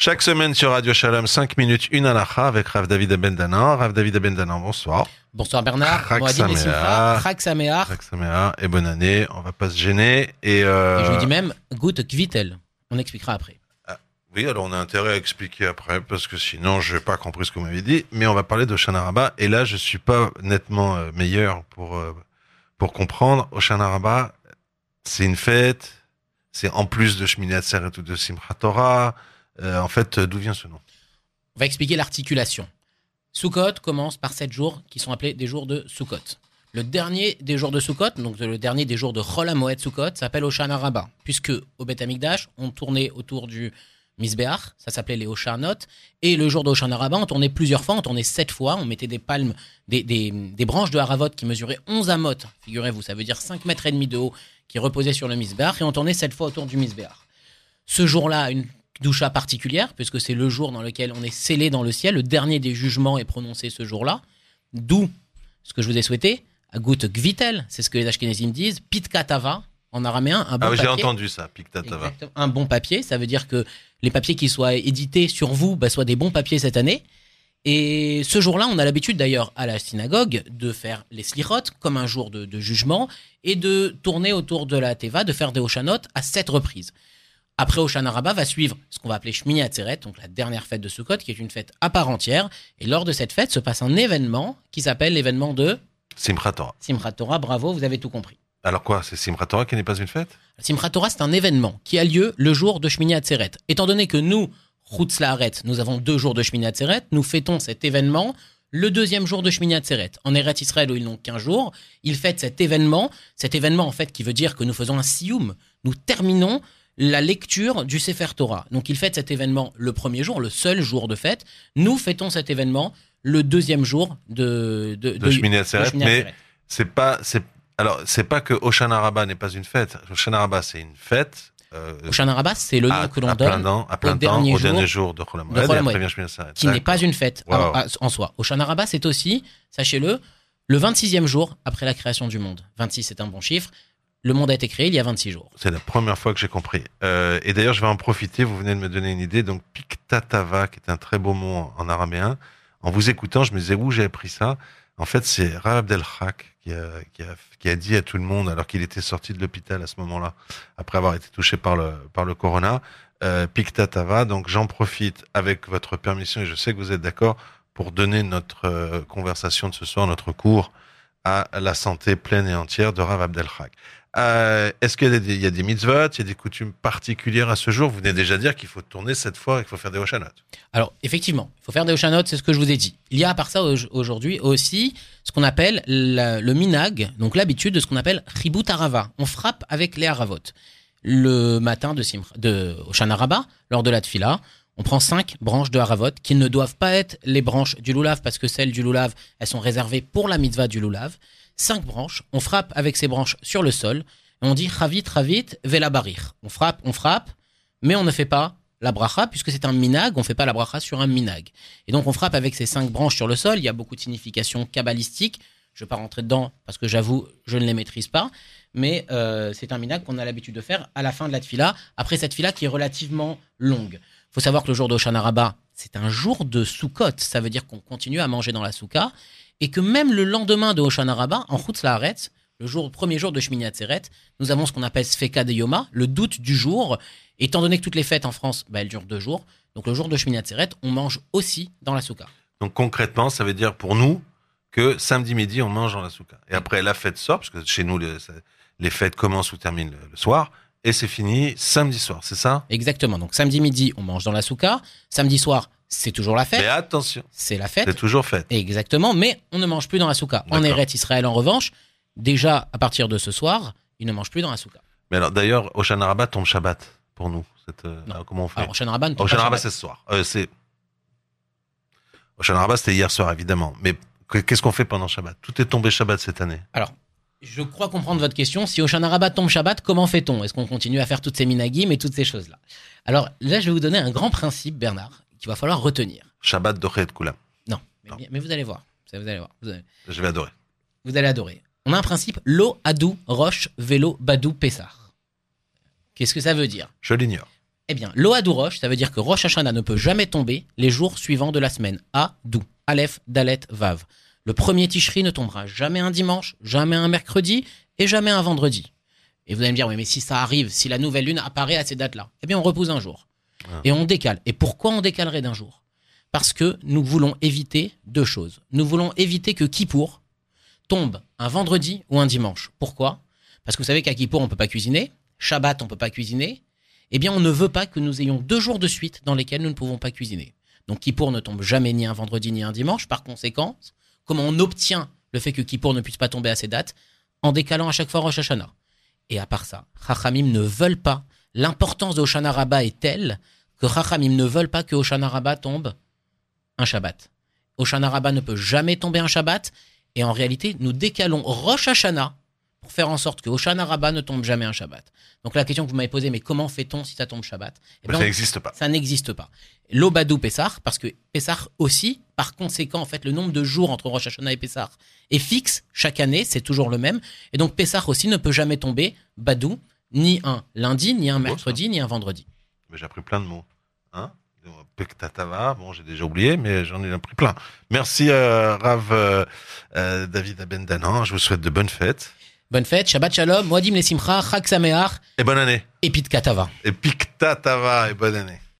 Chaque semaine sur Radio Shalom, 5 minutes, une alacha avec Rav David Abendanan. Rav David Abendanan, bonsoir. Bonsoir Bernard. Et Sameach. Et bonne année. On va pas se gêner. Et, euh, Et je vous dis même, Gut Kvitel. On expliquera après. Oui, alors on a intérêt à expliquer après, parce que sinon je n'ai pas compris ce que vous m'avez dit. Mais on va parler de Rabbah Et là, je suis pas nettement euh, meilleur pour, euh, pour comprendre. Oshana Rabbah, c'est une fête. C'est en plus de Shmini Atzeret ou de Simchat Torah. Euh, en fait, d'où vient ce nom? On va expliquer l'articulation. Sukkot commence par sept jours qui sont appelés des jours de Sukkot. Le dernier des jours de Sukkot, donc le dernier des jours de Chol HaMoed Sukkot, s'appelle Oshana Rabbah, puisque au Beth Amikdash, on tournait autour du Misbeach, ça s'appelait les Oshanot, et le jour d'Oshana Rabbah, on tournait plusieurs fois, on tournait sept fois, on mettait des palmes, des, branches de Haravot qui mesuraient 11 amot, figurez-vous, ça veut dire 5 mètres et demi de haut, qui reposaient sur le Misbeach, et on tournait sept fois autour du Misbeach. Ce jour-là, une doucha particulière, puisque c'est le jour dans lequel on est scellé dans le ciel, le dernier des jugements est prononcé ce jour-là, d'où ce que je vous ai souhaité, Agut Gvitel, c'est ce que les Ashkenazim disent, Pitkatava, en araméen, un bon Ah oui, j'ai papier. entendu ça. Exactement. Un bon papier, ça veut dire que les papiers qui soient édités sur vous bah, soient des bons papiers cette année. Et ce jour-là, on a l'habitude d'ailleurs à la synagogue de faire les slichot comme un jour de, de jugement et de tourner autour de la teva, de faire des Oshanot à sept reprises. Après Oshana Rabbah va suivre ce qu'on va appeler Shmini Atzeret, donc la dernière fête de Sukkot, qui est une fête à part entière. Et lors de cette fête se passe un événement qui s'appelle l'événement de Simchat Torah. Simchat Torah. Bravo, vous avez tout compris. Alors quoi, c'est Simchat Torah qui n'est pas une fête? Simchat Torah, c'est un événement qui a lieu le jour de Shmini Atzeret. Étant donné que nous, Chutz Laaret, nous avons deux jours de Shmini Atzeret, nous fêtons cet événement le deuxième jour de Shmini Atzeret. En Eretz Israël, où ils n'ont qu'un jour, ils fêtent cet événement, cet événement en fait qui veut dire que nous faisons un sioum, nous terminons la lecture du Sefer Torah. Donc ils fêtent cet événement le premier jour, le seul jour de fête. Nous fêtons cet événement le deuxième jour de, de, De Shmini Atzeret, Shmini mais. C'est pas, c'est, alors, c'est pas que Oshana Rabbah n'est pas une fête. Oshana Rabbah, c'est une fête. Euh, Oshana Rabbah, c'est le nom à, que l'on donne à plein temps, dernier au jour dernier jour de Chol de qui n'est pas une fête Wow. en soi. Oshana Rabbah, c'est aussi, sachez-le, le 26e jour après la création du monde. 26, c'est un bon chiffre. Le monde a été créé il y a 26 jours. C'est la première fois que j'ai compris. Euh, et d'ailleurs, je vais en profiter. Vous venez de me donner une idée. Donc, Piktatava, qui est un très beau mot en, en araméen. En vous écoutant, je me disais où j'ai appris ça? En fait, c'est Rav Abdelhak qui a, qui, a, dit à tout le monde, alors qu'il était sorti de l'hôpital à ce moment-là, après avoir été touché par le, par le corona, euh, Piktatava. Donc, j'en profite avec votre permission, et je sais que vous êtes d'accord, pour donner notre euh, conversation de ce soir, notre cours à la santé pleine et entière de Rav Abdelhak. Euh, Est-ce qu'il y, a des- mitzvot, il y a des coutumes particulières à ce jour? Vous venez déjà dire qu'il faut tourner cette fois et qu'il faut faire des Hoshanot. Alors, effectivement, il faut faire des Oshanot, c'est ce que je vous ai dit. Il y a à part ça au- aujourd'hui aussi ce qu'on appelle le minag, donc l'habitude de ce qu'on appelle Chibut Arava. On frappe avec les Haravot. Le matin de, Simra, de lors de la Tfila, on prend cinq branches de Haravot qui ne doivent pas être les branches du Lulav parce que celles du Lulav, elles sont réservées pour la mitzvah du Lulav. Cinq branches, on frappe avec ces branches sur le sol et on dit Chavit, Chavit, Vela Barir. On frappe, on frappe, mais on ne fait pas la bracha puisque c'est un minag, on ne fait pas la bracha sur un minag. Et donc on frappe avec ces cinq branches sur le sol, il y a beaucoup de significations kabbalistiques. Je ne vais pas rentrer dedans parce que j'avoue, je ne les maîtrise pas. Mais euh, c'est un minag qu'on a l'habitude de faire à la fin de la tfila, après cette tfila qui est relativement longue. Faut savoir que le jour d'Oshana Rabbah, c'est un jour de Sukkot. Ça veut dire qu'on continue à manger dans la souka. Et que même le lendemain de Oshana Rabbah, en Chutz Laaretz, le premier jour de Shmini Atzeret, nous avons ce qu'on appelle Sfeka de Yoma, le doute du jour. Étant donné que toutes les fêtes en France, bah, elles durent deux jours. Donc le jour de Shmini Atzeret, on mange aussi dans la souka. Donc concrètement, ça veut dire pour nous que samedi midi, on mange dans la souka. Et après, la fête sort, parce que chez nous, les fêtes commencent ou terminent le soir, et c'est fini samedi soir, c'est ça? Exactement. Donc samedi midi, on mange dans la souka. Samedi soir, c'est toujours la Mais fête. attention, C'est la c'est fête. toujours fête. Exactement. Mais on ne mange plus dans la souka. En. Eretz Israël, en revanche, déjà à partir de ce soir, ils ne mangent plus dans la souka. Mais alors d'ailleurs, Oshana Rabbah tombe Shabbat pour nous. Cette, euh, comment on fait Alors, Oshana Rabbah c'est ce soir. Euh, c'est Oshana Rabbah, c'était hier soir, évidemment. Mais que- qu'est-ce qu'on fait pendant Shabbat? Tout est tombé Shabbat cette année. Alors, je crois comprendre votre question. Si Oshana Rabbah tombe Shabbat, comment fait-on? Est-ce qu'on continue à faire toutes ces minagim et toutes ces choses-là? Alors là, je vais vous donner un grand principe, Bernard, qu'il va falloir retenir. Shabbat Dochet Kula. Non, mais, Non. bien- mais vous allez voir. Vous allez voir. Vous allez, Je vais adorer. vous allez adorer. On a un principe lo, adou, roche, vélo, badou, pessar. Qu'est-ce que ça veut dire? Je l'ignore. Eh bien, l'Ohadou Rosh, ça veut dire que Rosh Hashanah ne peut jamais tomber les jours suivants de la semaine. Adou, Aleph, Dalet, Vav. Le premier Tishri ne tombera jamais un dimanche, jamais un mercredi et jamais un vendredi. Et vous allez me dire, oui, mais si ça arrive, si la nouvelle lune apparaît à ces dates-là, eh bien, on repousse un jour. Ah. Et on décale. Et pourquoi on décalerait d'un jour? Parce que nous voulons éviter deux choses. Nous voulons éviter que Kippour tombe un vendredi ou un dimanche. Pourquoi? Parce que vous savez qu'à Kippour, on peut pas cuisiner. Shabbat, on peut pas cuisiner. Eh bien, on ne veut pas que nous ayons deux jours de suite dans lesquels nous ne pouvons pas cuisiner. Donc, Kippour ne tombe jamais ni un vendredi ni un dimanche. Par conséquent, comment on obtient le fait que Kippour ne puisse pas tomber à ces dates En décalant à chaque fois Rosh Hashanah. Et à part ça, Chachamim ne veulent pas. L'importance de Hoshana Rabbah est telle que Chachamim ne veulent pas que Hoshana Rabbah tombe un Shabbat. Hoshana Rabbah ne peut jamais tomber un Shabbat. Et en réalité, nous décalons Rosh Hashanah pour faire en sorte que Hoshana Rabbah ne tombe jamais un Shabbat. Donc la question que vous m'avez posée, mais comment fait-on si ça tombe Shabbat Eh ben, ça n'existe pas. ça n'existe pas. L'Obadou Pessah, parce que Pessah aussi, par conséquent, en fait, le nombre de jours entre Rosh Hashanah et Pessah est fixe chaque année, c'est toujours le même. Et donc Pessah aussi ne peut jamais tomber Badou, ni un lundi, ni un mercredi, ni un vendredi. Mais j'ai appris plein de mots. Hein Pektatava, bon, j'ai déjà oublié, mais j'en ai appris plein. Merci, euh, Rav euh, euh, David Abendanan. Je vous souhaite de bonnes fêtes. Bonne fête, Shabbat Shalom, Moadim les Simcha, Chag Sameach, Et bonne année. et Pit Katava. Et Piktatava et bonne année.